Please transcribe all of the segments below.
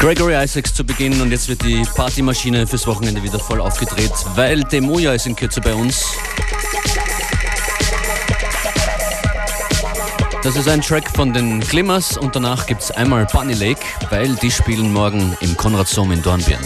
Gregory Isaacs zu Beginn und jetzt wird die Partymaschine fürs Wochenende wieder voll aufgedreht, weil Demoja ist in Kürze bei uns. Das ist ein Track von den Glimmers und danach gibt es einmal Bunny Lake, weil die spielen morgen im Konrad Sohm in Dornbirn.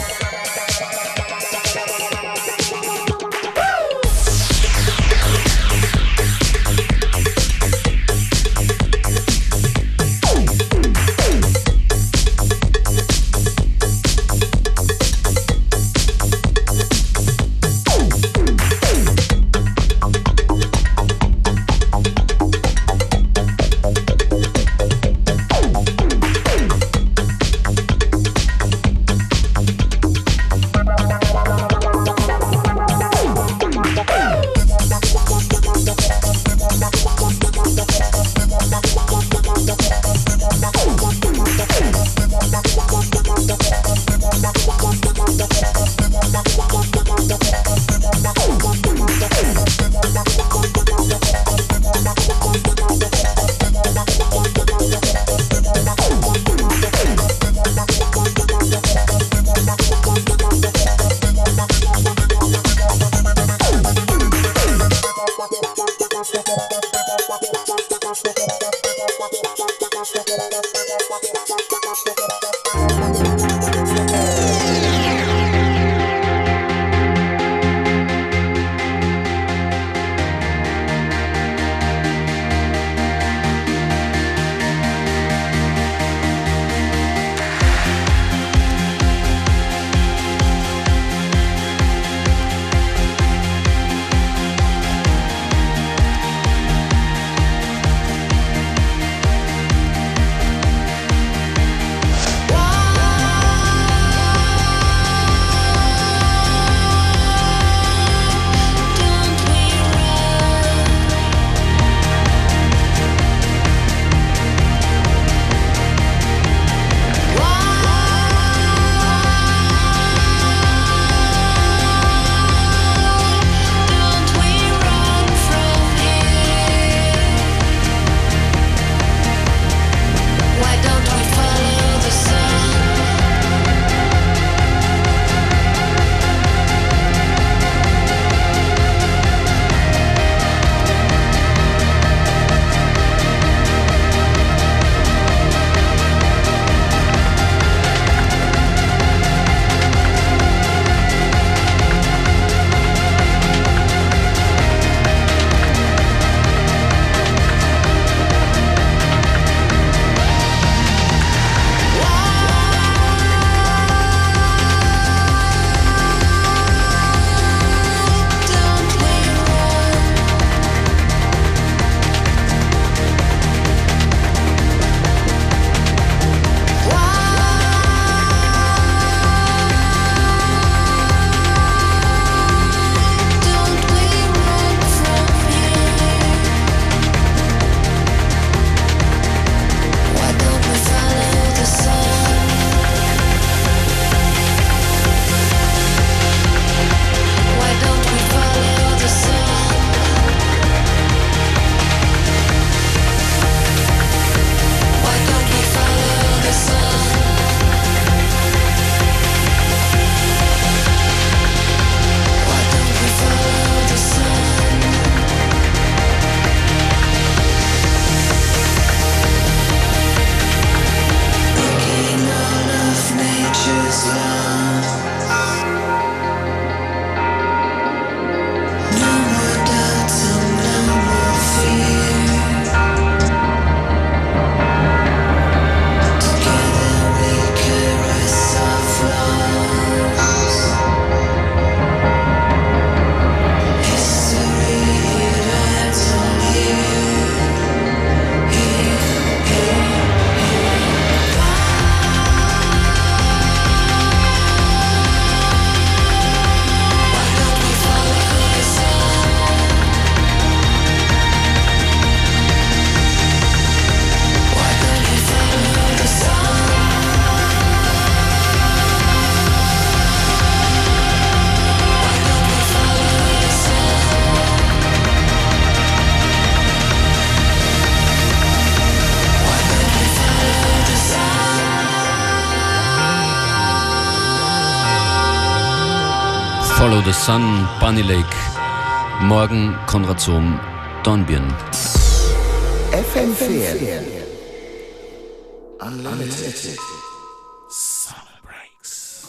Sun, Bunny Lake. Morgen Konrad Sohm, Dornbirn. FM4 Unlimited. Summer Breaks.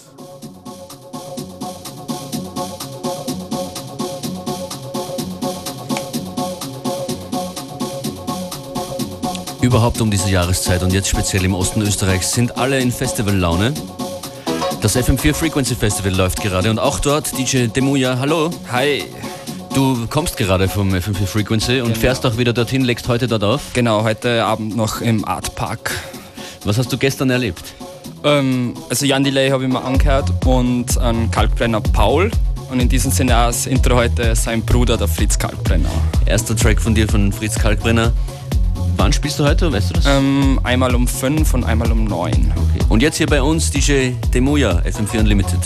Überhaupt um diese Jahreszeit und jetzt speziell im Osten Österreichs sind alle in Festivallaune. Das FM4 Frequency Festival läuft gerade und auch dort DJ Demuya. Hallo. Hi. Du kommst gerade vom FM4 Frequency und Genau. fährst auch wieder dorthin, legst heute dort auf. Genau, heute Abend noch im Art Park. Was hast du gestern erlebt? Ähm, also Jan Delay habe ich mir angehört und einen Kalkbrenner Paul. Und in diesem Sinne das Intro heute sein Bruder, der Fritz Kalkbrenner. Erster Track von dir von Fritz Kalkbrenner. Wann spielst du heute? Weißt du das? Ähm, einmal um 5 und einmal um 9. Okay. Und jetzt hier bei uns DJ Demuya, FM4 Unlimited.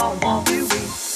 I want wee wee.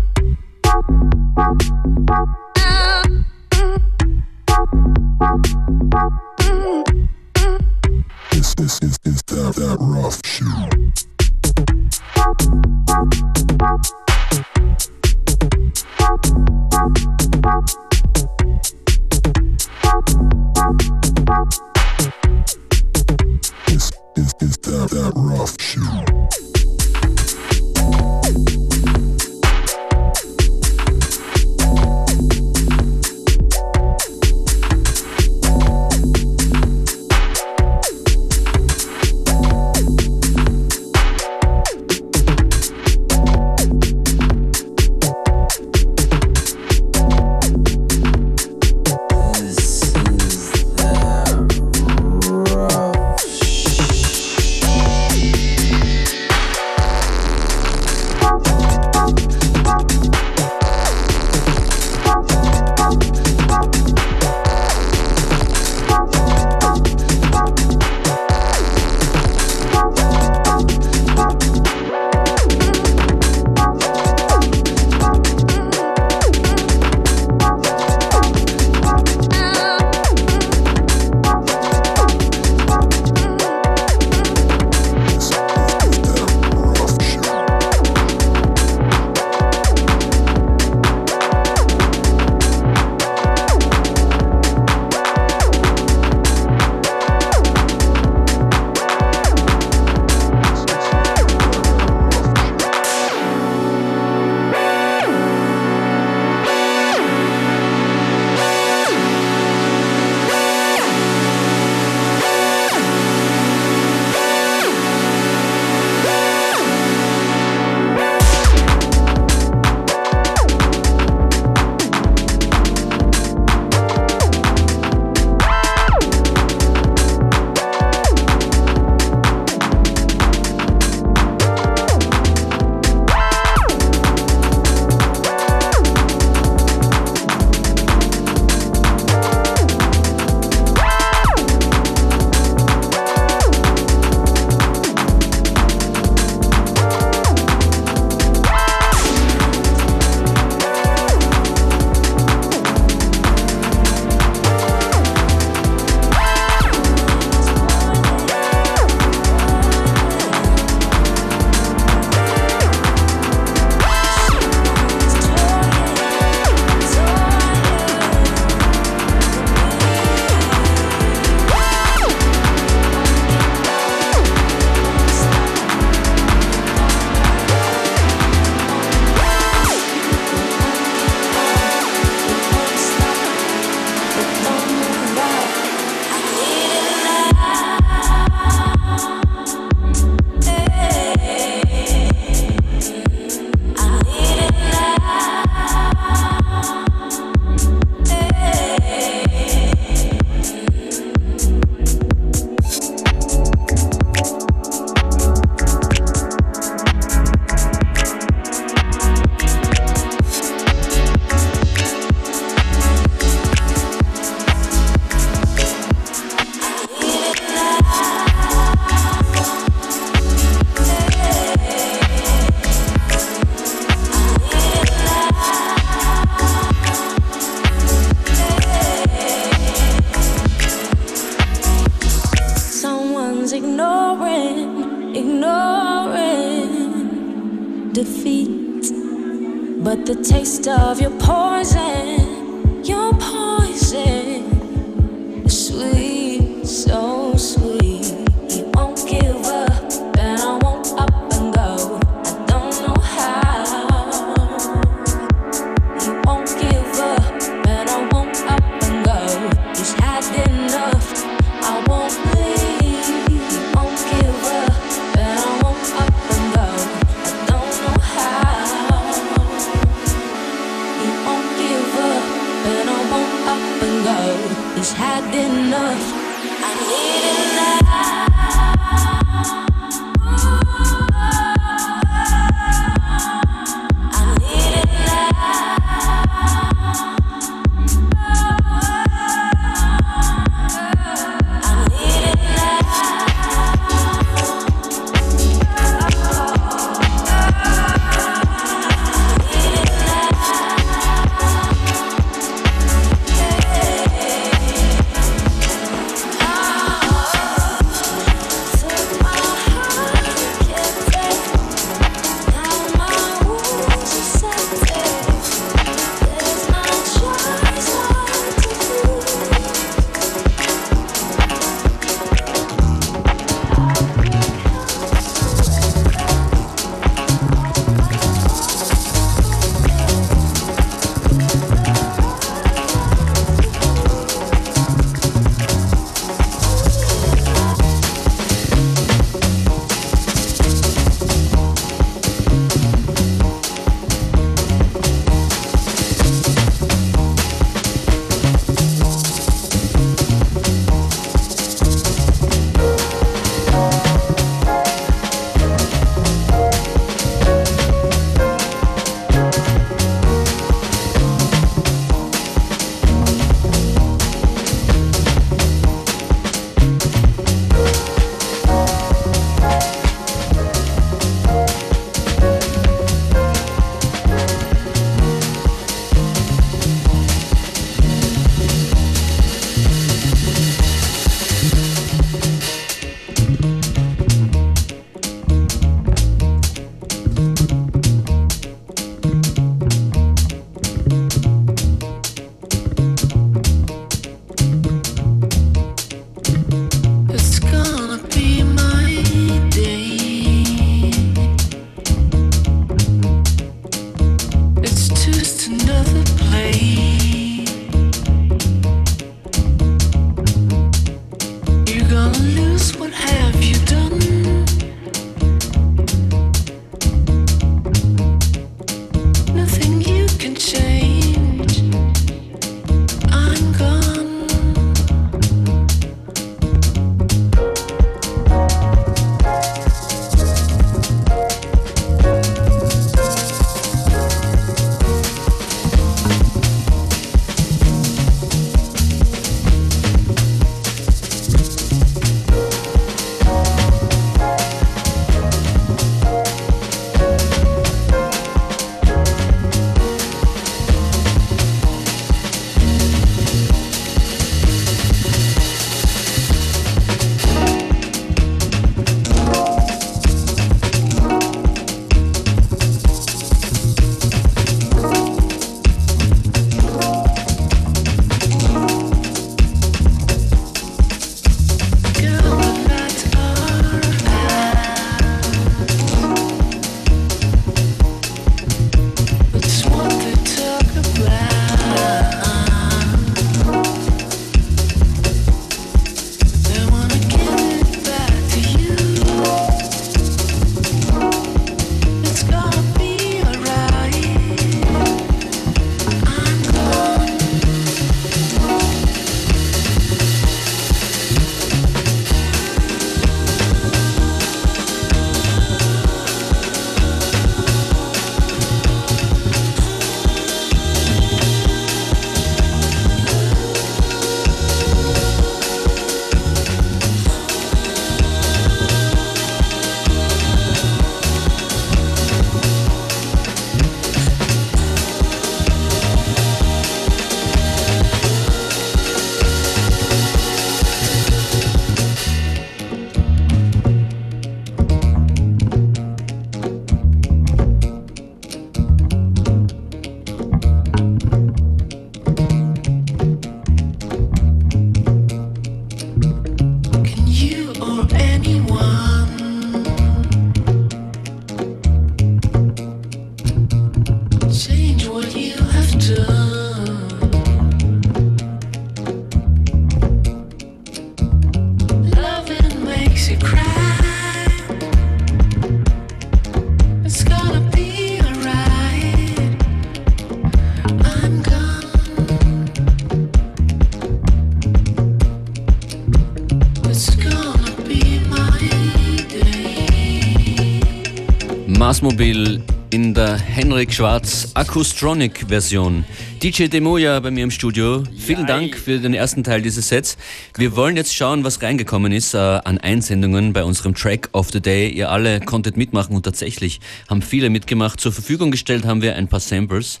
Bassmobil in der Henrik Schwarz Acoustronic Version. DJ Demoja bei mir im Studio. Vielen Dank für den ersten Teil dieses Sets. Wir wollen jetzt schauen, was reingekommen ist äh, an Einsendungen bei unserem Track of the Day. Ihr alle konntet mitmachen und tatsächlich haben viele mitgemacht. Zur Verfügung gestellt haben wir ein paar Samples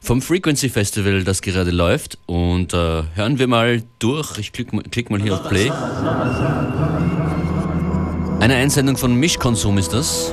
vom Frequency Festival, das gerade läuft. Und äh, hören wir mal durch. Ich klick, klick mal hier auf Play. Eine Einsendung von Mischkonsum ist das.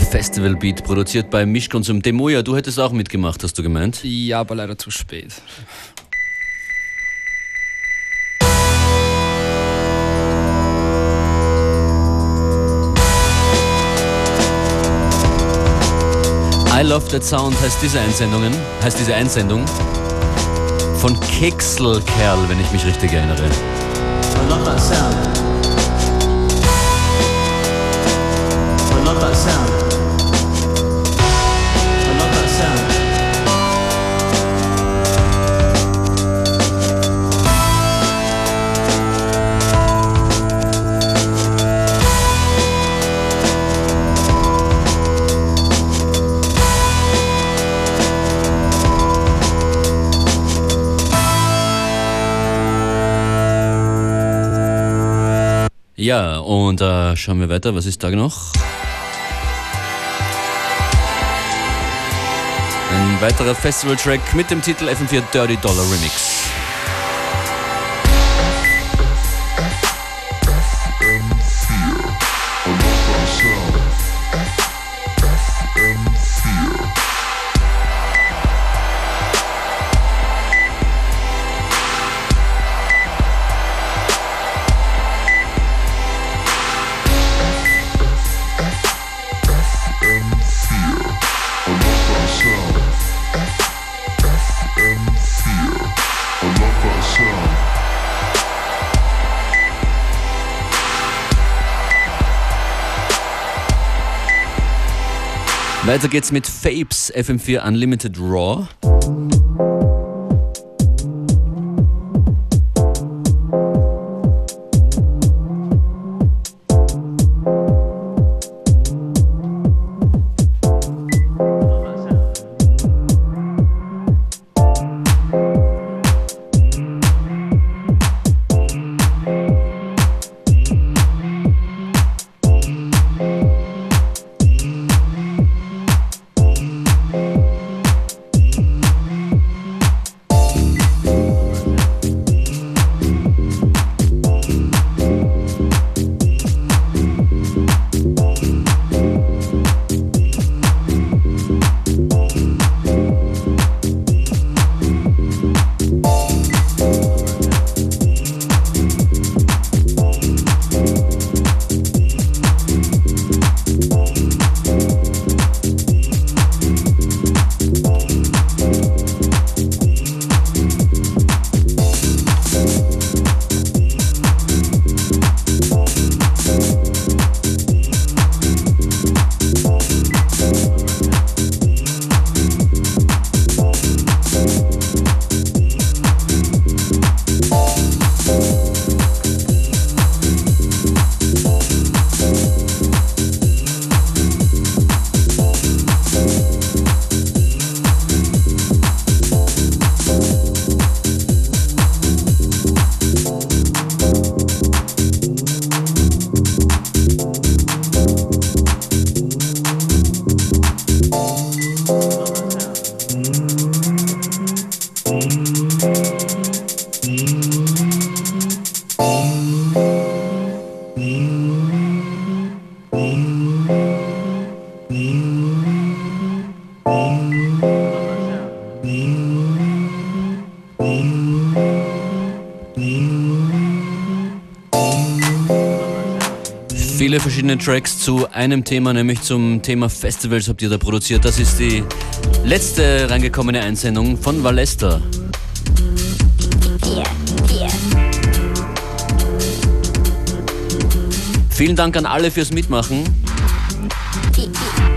Festivalbeat, produziert bei Mischkonsum. Demoja, du hättest auch mitgemacht, hast du gemeint? Ja, aber leider zu spät. I Love That Sound heißt diese Einsendungen, heißt diese Einsendung von Kekselkerl, wenn ich mich richtig erinnere. I love that sound. I love that sound. Ja, und äh, schauen wir weiter. Was ist da noch? Ein weiterer Festival-Track mit dem Titel FM4 Dirty Dollar Remix. Weiter geht's mit Fapes FM4 Unlimited Raw. Verschiedene Tracks zu einem Thema, nämlich zum Thema Festivals habt ihr da produziert. Das ist die letzte reingekommene Einsendung von Valesta. Vielen Dank an alle fürs Mitmachen.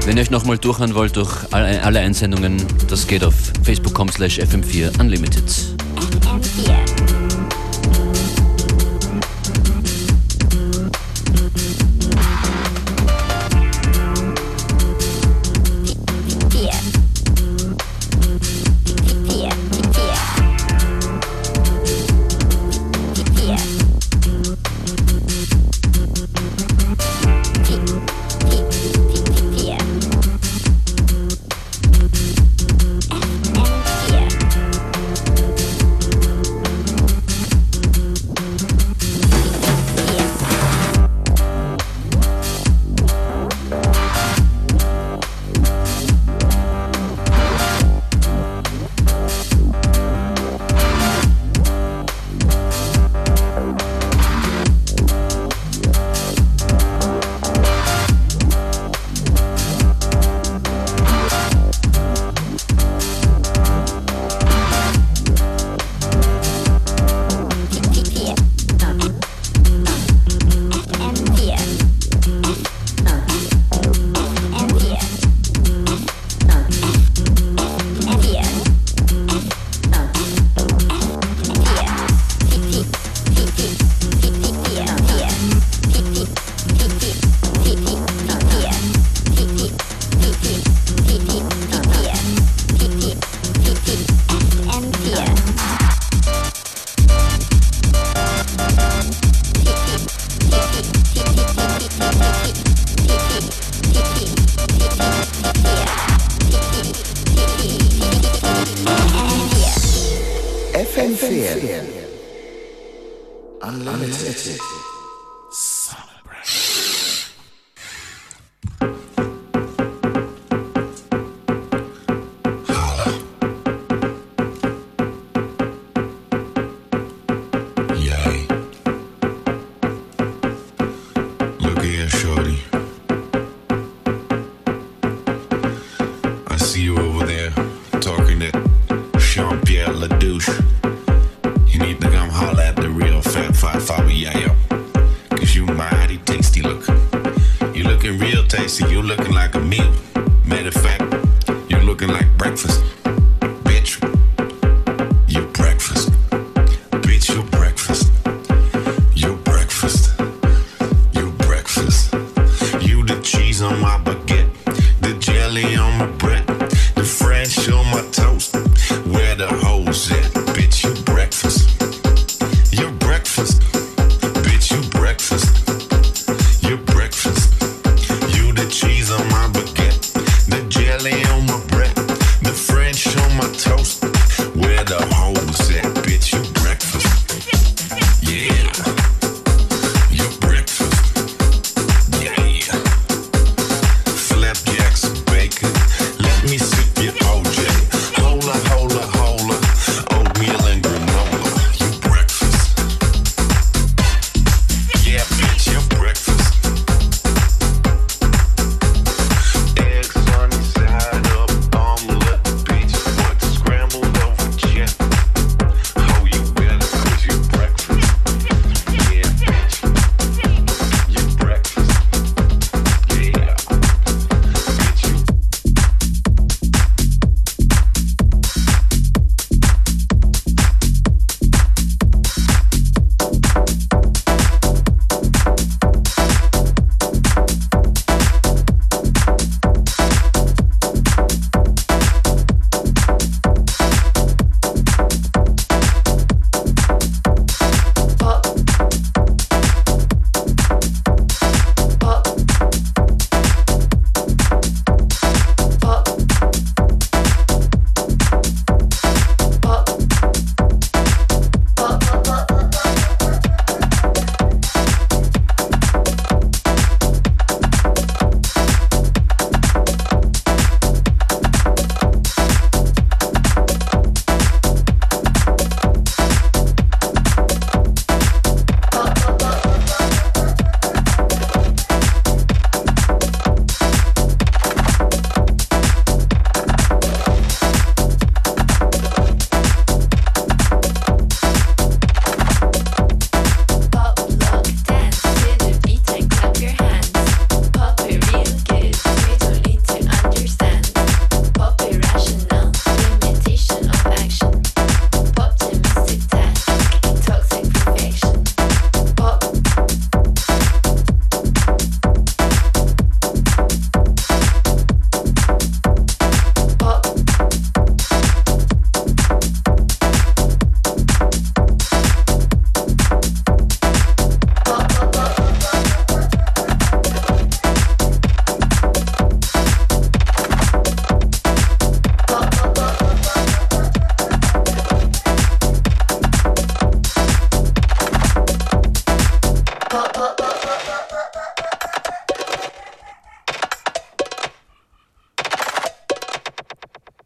Wenn ihr euch nochmal durchhören wollt durch alle Einsendungen, das geht auf facebook.com slash fm4